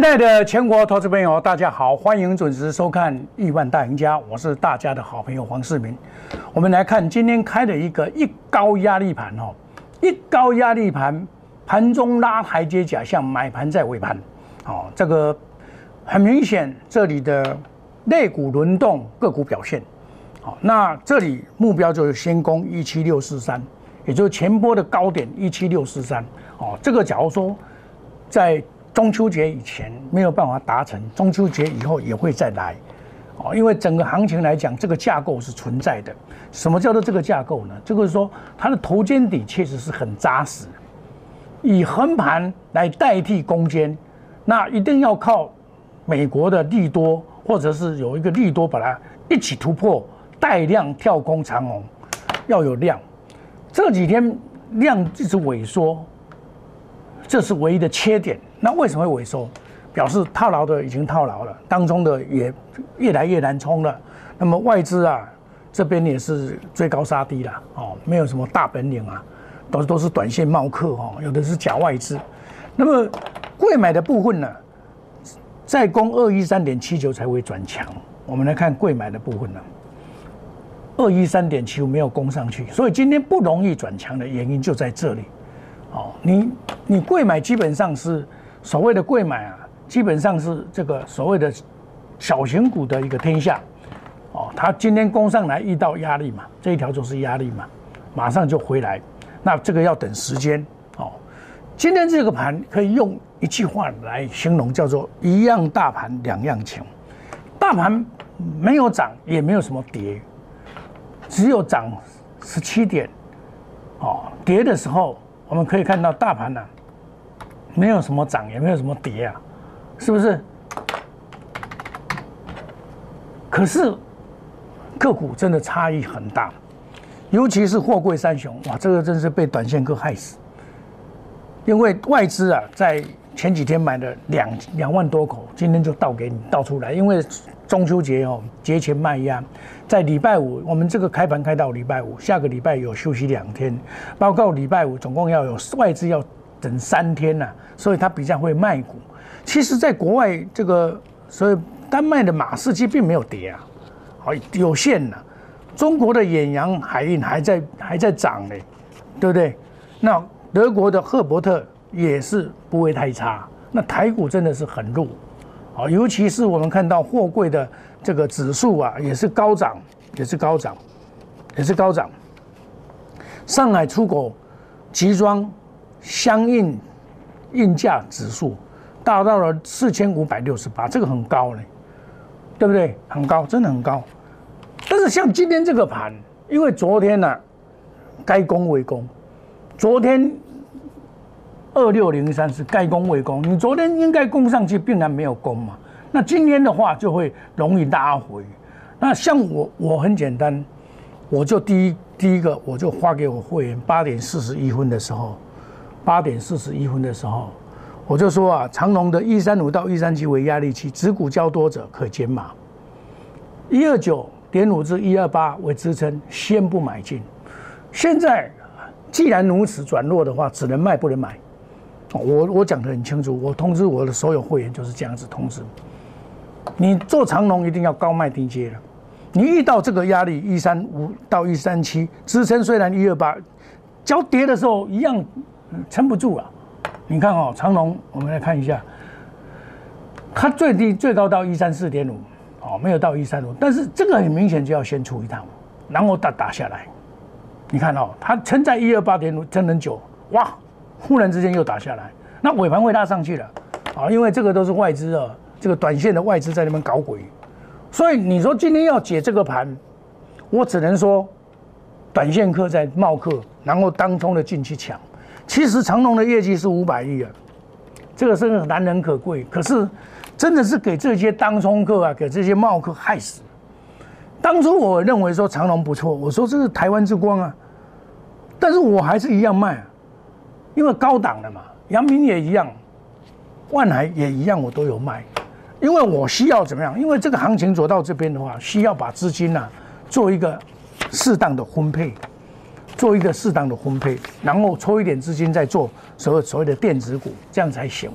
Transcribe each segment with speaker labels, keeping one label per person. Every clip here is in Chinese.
Speaker 1: 亲爱的全国投资朋友，大家好，欢迎准时收看《亿万大赢家》，我是大家的好朋友黄世明。我们来看今天开的一个一高压力盘哦，一高压力盘，盘中拉台阶假象，买盘在尾盘，哦，这个很明显，这里的类股轮动，个股表现，好，那这里目标就是先攻一七六四三，也就是前波的高点一七六四三，哦，这个假如说在中秋节以前没有办法达成，中秋节以后也会再来，哦，因为整个行情来讲，这个架构是存在的。什么叫做这个架构呢？这个是说它的头肩底确实是很扎实，以横盘来代替攻坚，那一定要靠美国的利多，或者是有一个利多把它一起突破，带量跳空长虹，要有量。这几天量一直萎缩，这是唯一的缺点。那为什么会萎缩？表示套牢的已经套牢了，当中的也越来越难冲了。那么外资啊，这边也是追高杀低了哦，没有什么大本领啊，都都是短线冒客哦，有的是假外资。那么贵买的部分呢，再攻二一三点七九才会转强。我们来看贵买的部分呢，二一三点七九没有攻上去，所以今天不容易转强的原因就在这里。哦，你你贵买基本上是。所谓的贵买啊，基本上是这个所谓的小型股的一个天下，哦，它今天攻上来遇到压力嘛，这一条就是压力嘛，马上就回来，那这个要等时间哦。今天这个盘可以用一句话来形容，叫做一样大盘两样情。大盘没有涨，也没有什么跌，只有涨十七点，哦，跌的时候我们可以看到大盘呢。没有什么涨，也没有什么跌啊，是不是？可是个股真的差异很大，尤其是货柜三雄，哇，这个真是被短线客害死。因为外资啊，在前几天买了两两万多口，今天就倒给你倒出来。因为中秋节哦，节前卖压，在礼拜五，我们这个开盘开到礼拜五，下个礼拜有休息两天，包括礼拜五总共要有外资要。等三天呢，所以它比较会卖股。其实，在国外这个，所以丹麦的马士基并没有跌啊，好有限呐。中国的远洋海运还在还在涨呢，对不对？那德国的赫伯特也是不会太差。那台股真的是很弱，啊，尤其是我们看到货柜的这个指数啊，也是高涨，也是高涨，也是高涨。上海出口集装。相应运价指数达到了四千五百六十八，这个很高嘞，对不对？很高，真的很高。但是像今天这个盘，因为昨天呢，该攻为攻，昨天二六零三是该攻为攻，你昨天应该攻上去，并然没有攻嘛。那今天的话就会容易拉回。那像我，我很简单，我就第一第一个，我就发给我会员八点四十一分的时候。八点四十一分的时候，我就说啊，长隆的一三五到一三七为压力期，指股较多者可减码。一二九点五至一二八为支撑，先不买进。现在既然如此转弱的话，只能卖不能买。我我讲得很清楚，我通知我的所有会员就是这样子通知。你做长隆一定要高卖低接的。你遇到这个压力一三五到一三七支撑，虽然一二八，交跌的时候一样。撑不住了，你看哦，长龙，我们来看一下，它最低最高到一三四点五，哦，没有到一三五，但是这个很明显就要先出一趟，然后打打下来，你看哦，它撑在一二八点五撑很久，哇，忽然之间又打下来，那尾盘会拉上去了，啊，因为这个都是外资啊，这个短线的外资在那边搞鬼，所以你说今天要解这个盘，我只能说，短线客在冒客，然后当中的进去抢。其实长隆的业绩是五百亿啊，这个是难能可贵。可是，真的是给这些当冲客啊，给这些冒客害死。当初我认为说长隆不错，我说这是台湾之光啊，但是我还是一样卖啊，因为高档的嘛。阳明也一样，万海也一样，我都有卖，因为我需要怎么样？因为这个行情走到这边的话，需要把资金呢做一个适当的分配。做一个适当的分配，然后抽一点资金再做所谓所谓的电子股，这样才行。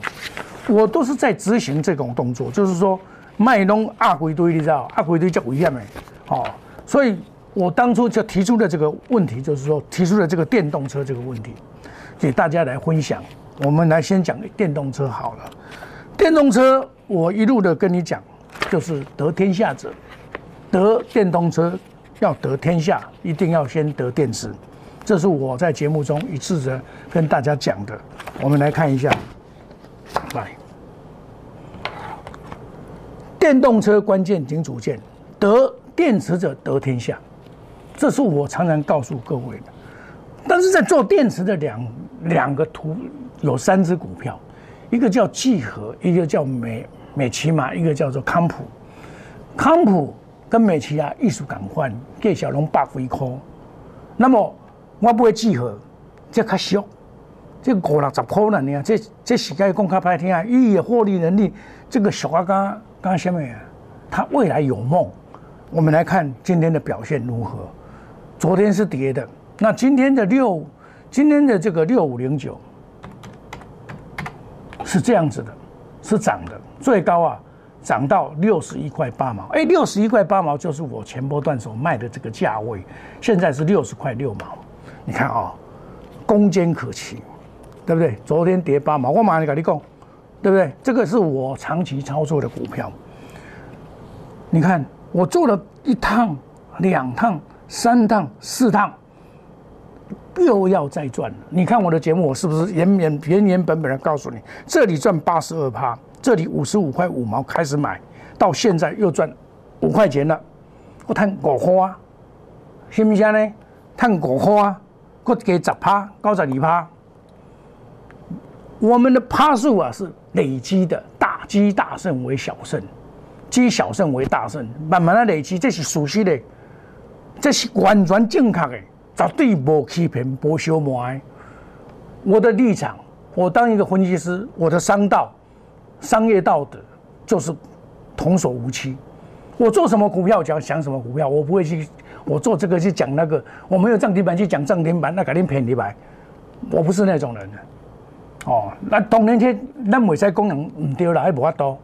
Speaker 1: 我都是在执行这种动作，就是说卖弄阿鬼堆，你知道，阿鬼堆叫危险的，哦，所以我当初就提出的这个问题，就是说提出了这个电动车这个问题，给大家来分享。我们来先讲电动车好了，电动车我一路的跟你讲，就是得天下者，得电动车要得天下，一定要先得电池，这是我在节目中一次的跟大家讲的。我们来看一下。来，电动车关键零组件，得电池者得天下，这是我常常告诉各位的。但是在做电池的两两个图有三只股票，一个叫聚合，一个叫美美骑马，一个叫做康普。康普跟美骑啊艺术感换，给小龙八一颗。那么我不会聚合，这较小。这五六十块了呢，这这实在讲较歹听啊！伊的获利能力，这个小阿刚刚什么呀？他未来有梦。我们来看今天的表现如何？昨天是跌的，那今天的六，今天的这个六五零九是这样子的，是涨的，最高啊涨到六十一块八毛。哎，六十一块八毛就是我前波段所卖的这个价位，现在是六十块六毛。你看啊，攻坚可期。对不对？昨天跌八毛，我马上跟你讲，对不对？这个是我长期操作的股票。你看，我做了一趟、两趟、三趟、四趟，又要再赚了。你看我的节目，我是不是原原原原本本的告诉你，这里赚八十二趴，这里五十五块五毛开始买，到现在又赚五块钱了，我赚五块啊，信不信呢？赚五块啊，我给十趴，高十二趴。我们的趴数啊是累积的，大积大胜为小胜，积小胜为大胜，慢慢的累积，这是属实的，这是完全正确的，绝对无欺骗、无小卖。我的立场，我当一个分析师，我的商道、商业道德就是童叟无欺。我做什么股票讲想什么股票，我不会去，我做这个去讲那个，我没有涨停板去讲涨停板，那肯定骗你白。我不是那种人。哦，那当然，这咱袂使讲人唔对啦，还无法度。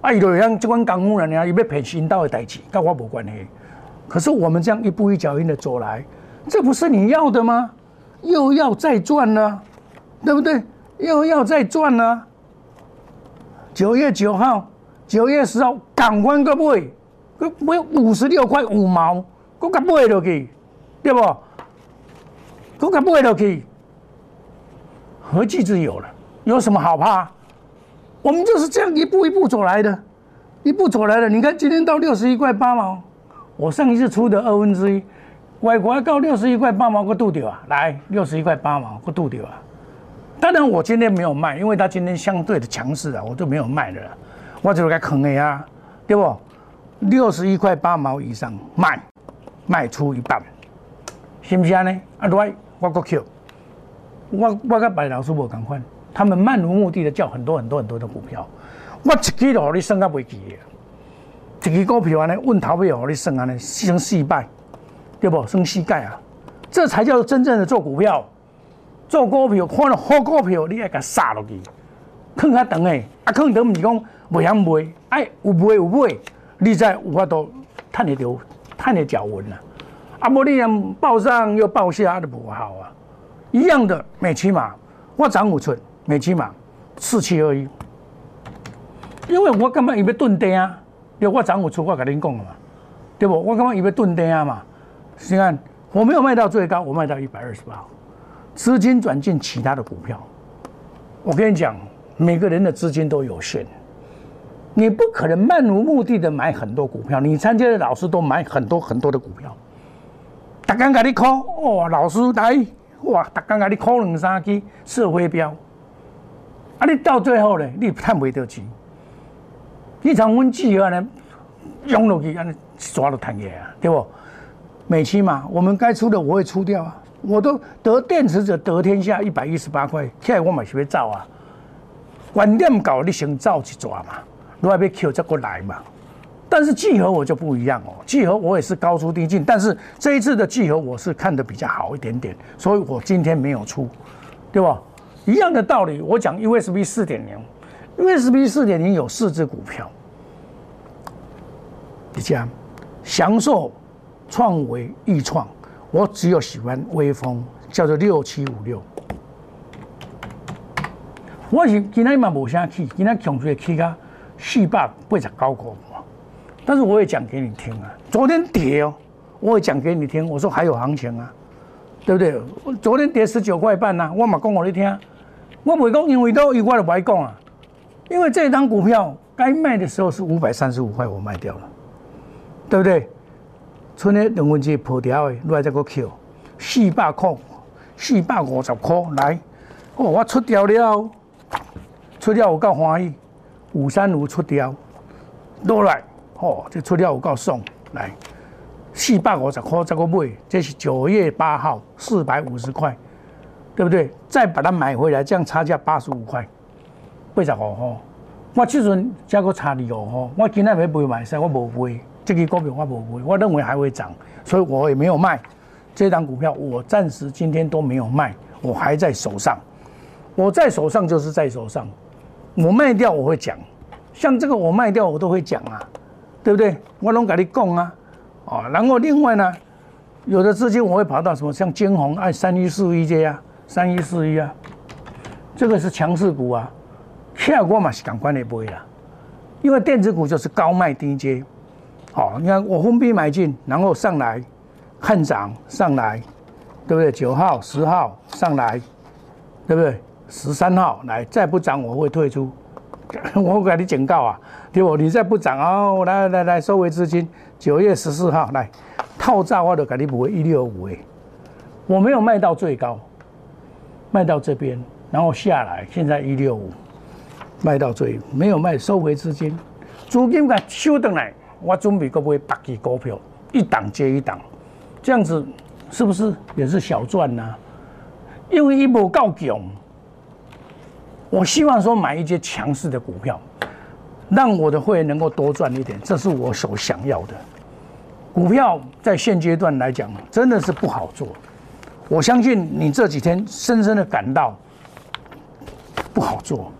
Speaker 1: 啊，伊就像即款公务人啊，伊要骗新道的代志，跟我无关系。可是我们这样一步一脚印的走来，这不是你要的吗？又要再赚呢，对不对？又要再赚呢。九月九号、九月十号，赶快个买，个买五十六块五毛，个个买落去，对不？个个买落去。何惧之有了？有什么好怕？我们就是这样一步一步走来的，一步走来的。你看今天到六十一块八毛，我上一次出的二分之一，外国到六十一块八毛个度掉啊，来六十一块八毛个度掉啊。当然我今天没有卖，因为它今天相对的强势啊，我就没有卖了。我就该坑的啊，对不？六十一块八毛以上卖，卖出一半，是不是呢？啊，对，我个 Q。我我跟白老师无同款，他们漫无目的的叫很多很多很多的股票，我一支都让你算到袂记的，一支股票安尼问头尾让你算安尼成四败，对不？算四盖啊，这才叫真正的做股票。做股票看到好股票，你爱甲杀落去，坑较长诶，啊坑长毋是讲袂晓卖，哎有卖有买，你再有法度趁得着趁得脚纹了，啊无你又报上又报下，的不好啊。一样的美骑马，我涨五寸，美骑马四七二一，因为我干嘛伊要蹲跌啊？对，我涨五寸，我跟您讲了嘛，对不？我干嘛伊要蹲跌啊嘛？你看，我没有卖到最高，我卖到一百二十八，资金转进其他的股票。我跟你讲，每个人的资金都有限，你不可能漫无目的的买很多股票。你参加的老师都买很多很多的股票，大家给你扣哦，老师来。哇！逐工甲你扣两三支社会标，啊！你到最后呢，你趁袂到钱。你像阮记安尼用落去，安尼抓都赚起啊，对不？美期嘛，我们该出的我会出掉啊。我都得电池者得天下，一百一十八块，起来我嘛是要走啊。观点搞，你先走一抓嘛，你还要 Q 再过来嘛。但是聚合我就不一样哦，聚合我也是高出低进，但是这一次的聚合我是看的比较好一点点，所以我今天没有出，对吧？一样的道理，我讲 USB 四点零 USB 四点零有四只股票，你讲享受创维易创，我只有喜欢微风，叫做六七五六。我是今天嘛无啥起，今天强出起四百八十九块但是我也讲给你听啊，昨天跌哦，我也讲给你听，我说还有行情啊，对不对？我昨天跌十九块半呐，我嘛讲给你听，我袂讲因为都以外的不爱讲啊，因为这张股票该卖的时候是五百三十五块，我卖掉了，对不对？春天两分之破掉的，来这个扣。四百块，四百五十块来，哦，我出掉了，出掉我够欢喜，五三五出掉，落来。哦，这出掉我告送来四百五十块再个买，这是九月八号四百五十块，对不对？再把它买回来，这样差价八十五块，八十五吼。我这阵加个差二五号，我今天没买买晒，我无买，这个股票我无买，我认为还会涨，所以我也没有卖。这张股票我暂时今天都没有卖，我还在手上。我在手上就是在手上，我卖掉我会讲，像这个我卖掉我都会讲啊。对不对？我拢跟你讲啊，哦，然后另外呢，有的资金我会跑到什么，像金红按三一四一这样，三一四一啊，这个是强势股啊，下我嘛是赶快的买啦，因为电子股就是高卖低接，好，你看我封闭买进，然后上来看涨上来，对不对？九号、十号上来，对不对？十三号来再不涨我会退出。我给你警告啊，对不？你再不涨哦，来来来，收回资金。九月十四号来套炸，我都给你补一六五诶。我没有卖到最高，卖到这边，然后下来，现在一六五，卖到最没有卖，收回资金，资金给收回来，我准备个买八支股票，一档接一档，这样子是不是也是小赚呢？因为一无够强。我希望说买一些强势的股票，让我的会员能够多赚一点，这是我所想要的。股票在现阶段来讲，真的是不好做。我相信你这几天深深的感到不好做。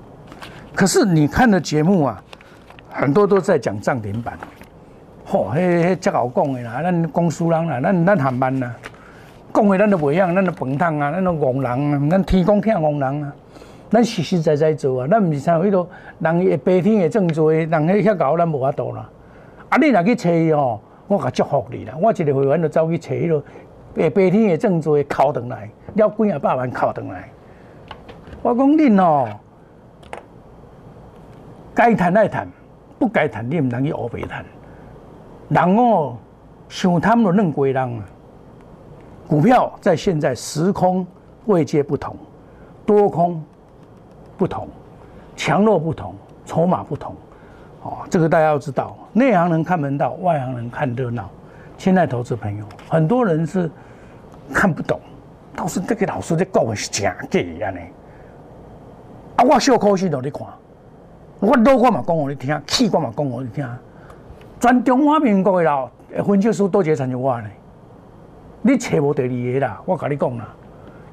Speaker 1: 可是你看的节目啊，很多都在讲涨停板。嚯，嘿，嘿，真好讲的啦，咱公司人啦，咱咱航班啦，讲的咱都不一样，咱都饭汤啊，咱都憨人啊，咱天公听憨人啊。咱实实在在做啊，咱毋是像迄个人会白天会种做，人迄遐搞咱无法度啦。啊，你若去找伊吼，我甲祝福你啦。我一个会员就走去找迄个会白天会种做，考转来了几啊百万考转来。我讲恁哦，该谈爱谈，不该谈你毋通去乌白谈。人哦，想贪就认鬼人啊。股票在现在时空位阶不同，多空。不同，强弱不同，筹码不同，哦，这个大家要知道。内行人看门道，外行人看热闹。现在投资朋友，很多人是看不懂，都是这个老师在讲的是假的，一样的。啊，我小可惜都你看，我老我嘛讲我你听，气我嘛讲我你听。全中华民国的老分析师多少参像我呢？你找无第二个啦，我跟你讲啦，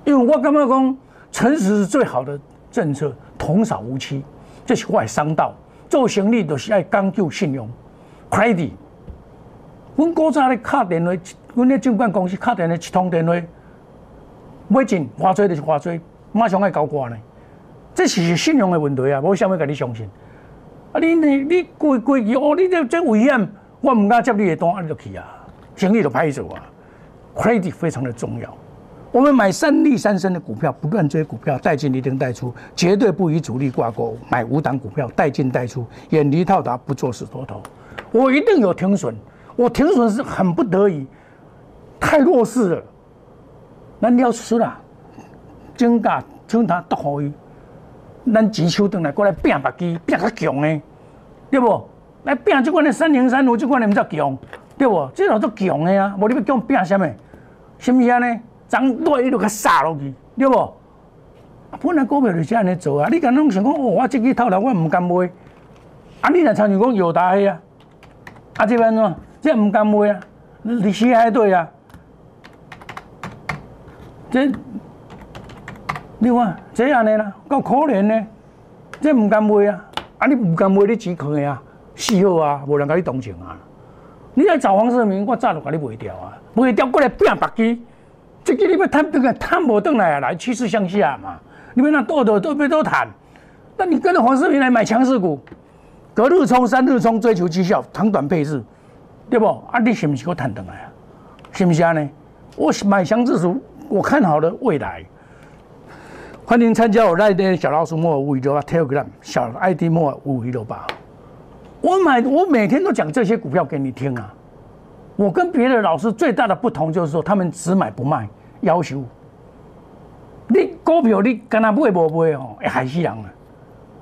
Speaker 1: 因为我感觉讲诚实是最好的。政策童叟无欺，这是外商道做生意都是爱讲究信用，credit。阮古早咧敲电话，阮咧证券公司敲电话一通电话，买进花多就是花多，马上爱交关呢。这是信用的问题啊！无想要甲你相信。啊，你你你规规矩哦，你这这危险，我唔敢接你的单，你就去啊，生意就歹做啊。credit 非常的重要。我们买三利三升的股票，不断追股票，带进一定带出，绝对不与主力挂钩。买五档股票，带进带出，远离套达，不做死多头。我一定有停损，我停损是很不得已，太弱势了。咱了输了，增加将它夺回去，咱急秋等来过来拼白鸡，拼较强的，对不？来拼这款的三零三五，这款的唔叫强，对不？这老做强的啊，无你要叫拼什么？什么样呢？涨落去就甲杀落去，对不？本来股票就是安尼做啊！你敢拢想讲，哦，我这支套牢，我唔敢买。啊，你若参像讲有大黑啊，啊这边怎？这唔敢买啊，你死海对啊。这，你看这样的啦，够可怜呢，这唔敢买啊。啊，你唔敢买你钱去啊，死好啊，无人甲你同情啊。你来找黄世明，我早就甲你卖掉啊，卖掉过来变白机，这个你要贪这个贪无倒来啊，来趋势向下嘛。你们那多多都别都谈，那你跟着黄世明来买强势股，隔日冲、三日冲，追求绩效，长短配置，对不？啊，你是不是给我谈等来啊？是不是啊？呢？我买强势股，我看好了未来。欢迎参加我那边小老鼠莫五一六八 Telegram 小 ID 莫五一六八。我买我每天都讲这些股票给你听啊。我跟别的老师最大的不同就是说，他们只买不卖，要求你股票你跟他买不买哦，会害死人啊！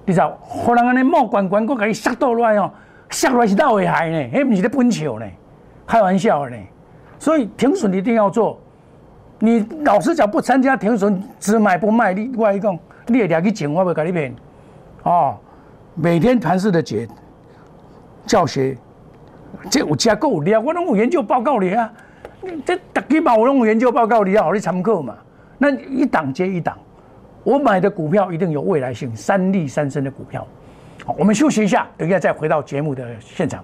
Speaker 1: 你知道，可能安尼冒关关，我给你杀到来哦，杀来是倒会害呢，迄不是咧本笑呢，开玩笑呢。所以停损一定要做。你老实讲，不参加停损，只买不卖，你我一讲，你也两去捡，我会给你骗。哦，每天盘式的解教学，这有加够厉害，我拢有研究报告你啊。这大几把我用研究报告你要，好去参考嘛。那一档接一档，我买的股票一定有未来性，三利三升的股票。好，我们休息一下，等一下再回到节目的现场。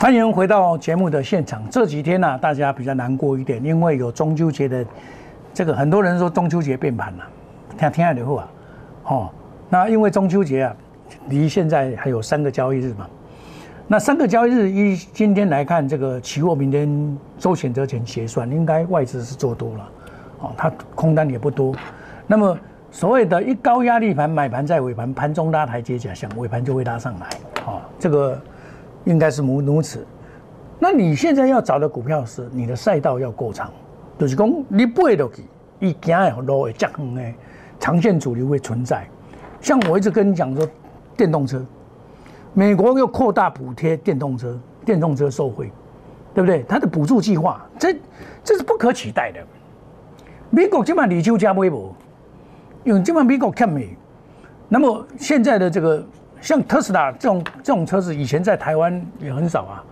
Speaker 1: 欢迎回到节目的现场。这几天呢，大家比较难过一点，因为有中秋节的这个，很多人说中秋节变盘了，听听下的话，哦，那因为中秋节啊，离现在还有三个交易日嘛。那三个交易日一今天来看，这个期货明天周选择权结算，应该外资是做多了，哦，它空单也不多。那么所谓的一高压力盘买盘在尾盘，盘中拉台阶假象，尾盘就会拉上来，哦，这个。应该是如如此，那你现在要找的股票是你的赛道要够长，就是讲你背落去，一行的路会较远的，长线主流会存在。像我一直跟你讲说，电动车，美国又扩大补贴电动车，电动车受惠，对不对？它的补助计划，这这是不可取代的。美国今晚李秋加微博，因为今晚美国看美，那么现在的这个。像特斯拉这种这种车子，以前在台湾也很少啊。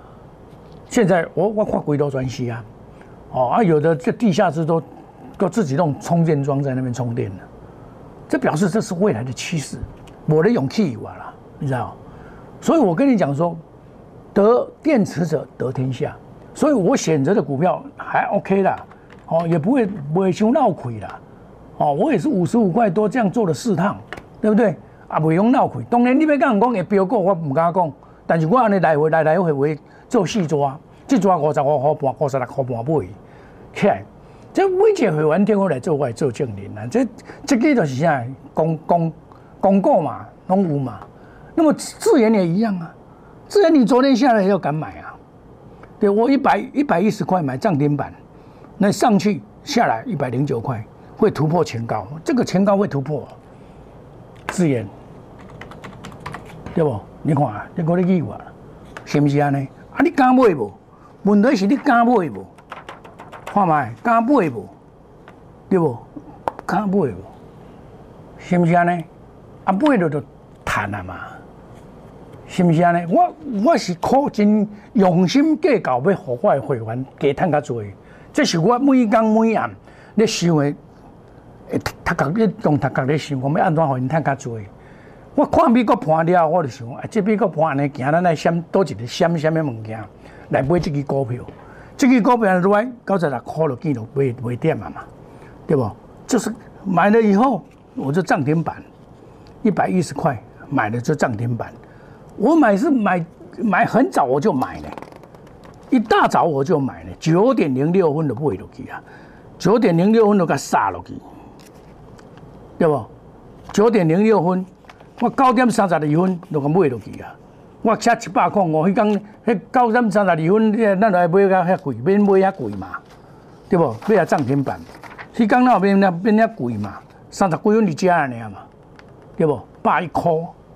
Speaker 1: 现在我我跨轨道专西啊，哦啊，有的这地下室都都自己弄充电桩在那边充电的，这表示这是未来的趋势。我的勇气有了，你知道？所以我跟你讲说，得电池者得天下。所以我选择的股票还 OK 啦，哦，也不会不会修闹亏啦，哦，我也是五十五块多这样做了四趟，对不对？啊，袂用闹亏。当然，你要讲讲会标股，我唔敢讲。但是我安尼来回来来回回做四抓，即抓五十五块半、五十六块半买起来。这每一个会员电话来做，我来做证人啊。这这个就是啥？公公公告嘛，拢有嘛。那么自然也一样啊。自然你昨天下来要敢买啊？对我一百一百一十块买涨停板，那上去下来一百零九块，会突破前高。这个前高会突破。自研，对不？你看，你讲你意话，是不是安尼？啊，你敢买无？问题是你敢买无？看麦，敢买无？对不？敢买无？是不是安尼？啊，买了就赚啊嘛？是不是安尼？我我是苦真用心计较，要互我的会员加赚较多。这是我每工每暗咧想的。诶，他讲你用他讲咧想，我们安怎互因趁较多？我看美国盘了，我就想，啊，这美国盘安尼行，咱来选多一个选什么物件来买这支股票？这支股票落来九十六块就见到买买点啊嘛，对不？就是买了以后，我就涨停板，一百一十块买了就涨停板。我买是买买很早我就买了，一大早我就买了，九点零六分就买落去啊，九点零六分就给杀落去，对不？九点零六分。我九点三十二分就甲买落去啊！我吃一百块五，迄天迄九点三十二分，咱来买甲遐贵，免买遐贵嘛，对不？买下涨停板，迄天那免那免遐贵嘛，三十几分你加安尼嘛，对不？百一块，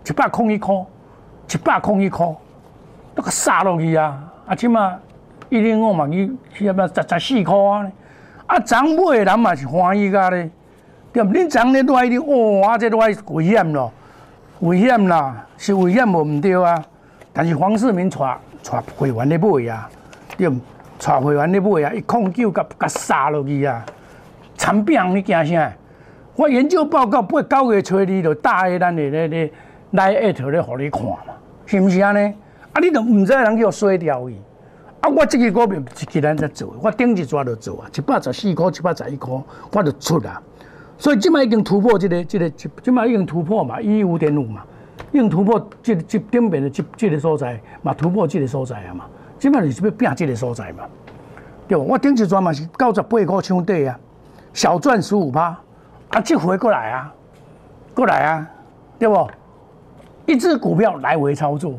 Speaker 1: 一百空一块，一百空一块，都甲杀落去啊！啊，即码一零五嘛，伊是不十十四块啊！啊，涨买的人嘛是欢喜噶咧，对不？恁涨咧多一点，哇，这多危险咯！危险啦，是危险无毋对啊！但是黄世明带带会员咧买啊，对毋？带会员咧买啊，一控九甲甲杀落去啊！惨病你惊啥？我研究报告八九月初二就打喺咱的咧咧来一头咧，互你看嘛，是毋是安尼？啊，你都毋知人叫衰掉伊。啊，我即个股票是既然在做，我顶一抓就做啊，一百十四箍，一百十一箍，我就出啊。所以今麦已经突破这个、这个、今今麦已经突破嘛，一五点五嘛，已经突破这、这顶边的这、这个所在嘛，突破这个所在啊嘛，今麦是要变这个所在嘛，对不？我顶一转嘛是九十八块抢底啊，小赚十五趴，啊，即回过来啊，过来啊，对不？一只股票来回操作，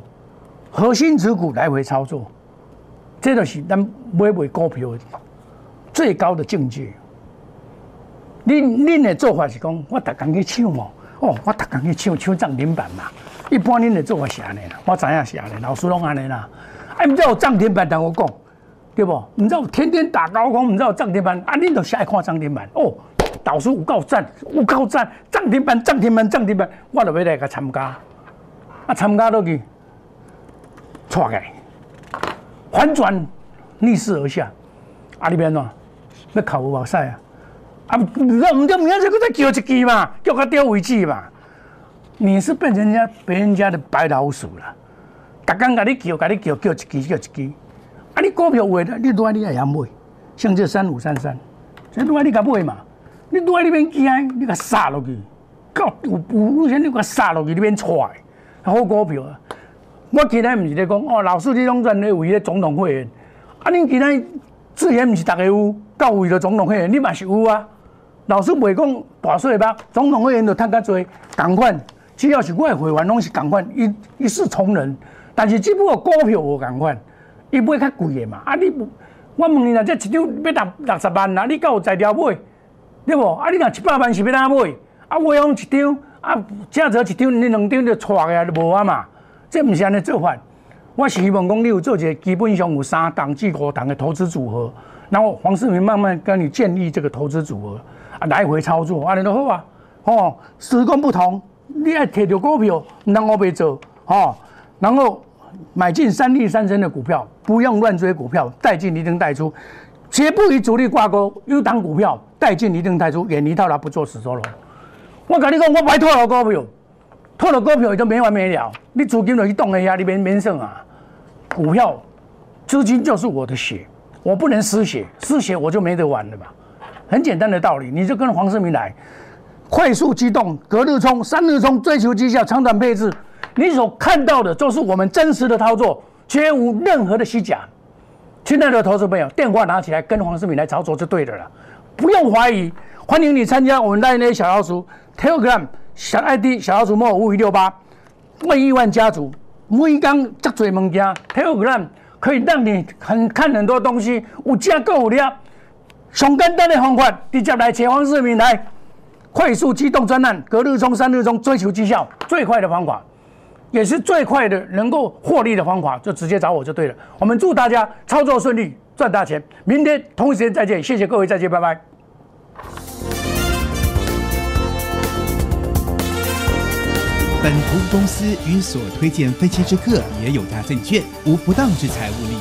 Speaker 1: 核心持股来回操作，这就是咱买卖股票最高的境界。恁恁的做法是讲，我逐工去抢哦，哦，我逐工去抢抢涨停板嘛。一般恁的做法是安尼啦，我知影是安尼，老师拢安尼啦。哎，毋知有涨停板同我讲，对不？毋知有天天打高空，毋知有涨停板，啊，恁就爱看涨停板哦。导师有够赞，有够赞，涨停板，涨停板，涨停板，我就要来甲参加。啊，参加落去，错个，反转逆势而下，啊，里边喏，要考无赛啊。啊，唔知唔知明仔再叫一支嘛，叫他调位置嘛。你是变成人家别人家的白老鼠了。逐工甲你叫，甲你叫，叫一支叫一支。啊，你股票话，你拄爱你也买，像这三五三三，这拄爱你甲买嘛。你拄爱你免惊，你甲杀落去，到有有钱你甲杀落去，你免踹。好股票啊！我今日毋是咧讲哦，老师你拢专咧为咧总统会员，啊，恁今日自然毋是逐个有，到为了总统会员，你嘛是有啊。老师袂讲大税吧，总统会员就趁较多，共款，只要是我的会员拢是共款，一一视同仁。但是只不过股票无共款，伊买较贵的嘛。啊，你我问你啦，这一张要六六十万啦，你敢有在条买？对不？啊，你若一百万是要哪买？啊，我用一张，啊，正则一张，你两张就错个就无啊嘛。这毋是安尼做法。我是希望讲你有做一个基本上有三档至五档的投资组合，然后黄世明慢慢跟你建立这个投资组合。来回操作，安尼都好啊！哦，时空不同，你爱摕着股票，唔通我白做，哦，然后买进三利三升的股票，不用乱追股票，带进一定带出，绝不与主力挂钩。有档股票带进一定带出，远离套牢，不做死收了。我跟你讲，我买套牢股票，套牢股票就没完没了。你资金就去动一下，你免免省啊！股票资金就是我的血，我不能失血，失血我就没得玩了嘛。很简单的道理，你就跟黄世明来，快速机动，隔日冲，三日冲，追求绩效，长短配置，你所看到的都是我们真实的操作，绝无任何的虚假。亲爱的投资朋友，电话拿起来，跟黄世明来操作就对的了，不用怀疑。欢迎你参加我们那那小老鼠 Telegram 小 ID 小老鼠莫五五六八万亿万家族，每刚这嘴物件 Telegram 可以让你很看很多东西，有价够的。上简单的方法，直接来前方市民来快速机动专案，隔日冲、三日冲，追求绩效最快的方法，也是最快的能够获利的方法，就直接找我就对了。我们祝大家操作顺利，赚大钱。明天同一时间再见，谢谢各位，再见，拜拜。
Speaker 2: 本投资公司与所推荐分期之客也有大证券无不当之财务利益